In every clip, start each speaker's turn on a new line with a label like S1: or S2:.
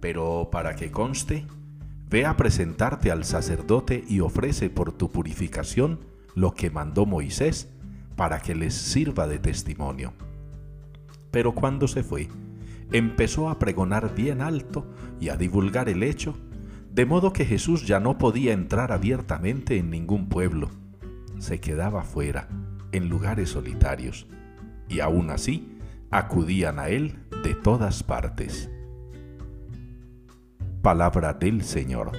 S1: pero para que conste, Ve a presentarte al sacerdote y ofrece por tu purificación lo que mandó Moisés para que les sirva de testimonio. Pero cuando se fue, empezó a pregonar bien alto y a divulgar el hecho, de modo que Jesús ya no podía entrar abiertamente en ningún pueblo. Se quedaba fuera, en lugares solitarios, y aún así acudían a él de todas partes. Palabra del Señor.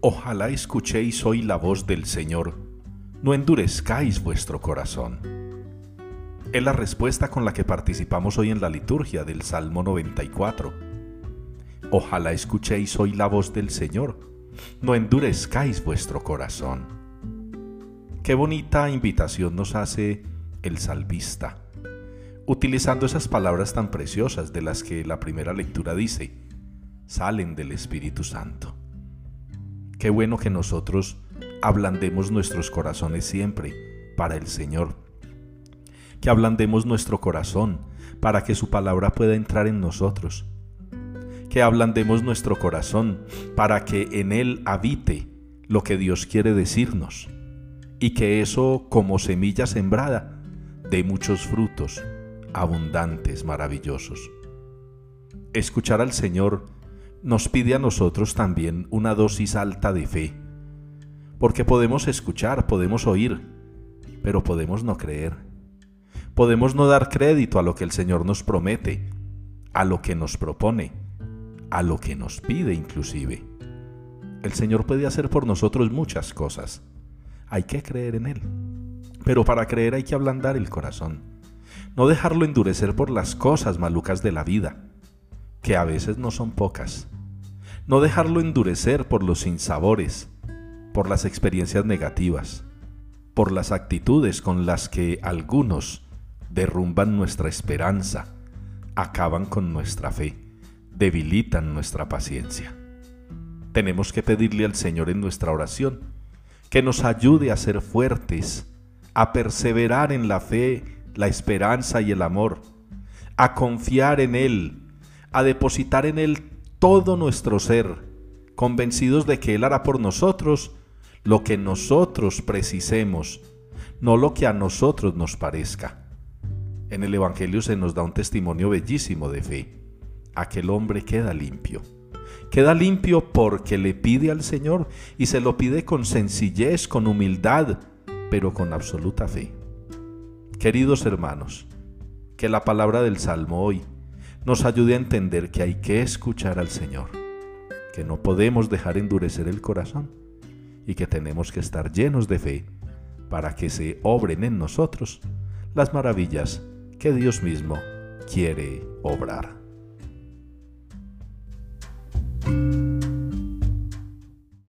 S1: Ojalá escuchéis hoy la voz del Señor, no endurezcáis vuestro corazón. Es la respuesta con la que participamos hoy en la liturgia del Salmo 94. Ojalá escuchéis hoy la voz del Señor, no endurezcáis vuestro corazón. Qué bonita invitación nos hace el salvista utilizando esas palabras tan preciosas de las que la primera lectura dice, salen del Espíritu Santo. Qué bueno que nosotros ablandemos nuestros corazones siempre para el Señor. Que ablandemos nuestro corazón para que su palabra pueda entrar en nosotros. Que ablandemos nuestro corazón para que en él habite lo que Dios quiere decirnos. Y que eso, como semilla sembrada, dé muchos frutos abundantes, maravillosos. Escuchar al Señor nos pide a nosotros también una dosis alta de fe, porque podemos escuchar, podemos oír, pero podemos no creer. Podemos no dar crédito a lo que el Señor nos promete, a lo que nos propone, a lo que nos pide inclusive. El Señor puede hacer por nosotros muchas cosas. Hay que creer en Él. Pero para creer hay que ablandar el corazón no dejarlo endurecer por las cosas malucas de la vida, que a veces no son pocas. No dejarlo endurecer por los sinsabores, por las experiencias negativas, por las actitudes con las que algunos derrumban nuestra esperanza, acaban con nuestra fe, debilitan nuestra paciencia. Tenemos que pedirle al Señor en nuestra oración que nos ayude a ser fuertes, a perseverar en la fe la esperanza y el amor, a confiar en Él, a depositar en Él todo nuestro ser, convencidos de que Él hará por nosotros lo que nosotros precisemos, no lo que a nosotros nos parezca. En el Evangelio se nos da un testimonio bellísimo de fe. Aquel hombre queda limpio. Queda limpio porque le pide al Señor y se lo pide con sencillez, con humildad, pero con absoluta fe. Queridos hermanos, que la palabra del Salmo hoy nos ayude a entender que hay que escuchar al Señor, que no podemos dejar endurecer el corazón y que tenemos que estar llenos de fe para que se obren en nosotros las maravillas que Dios mismo quiere obrar.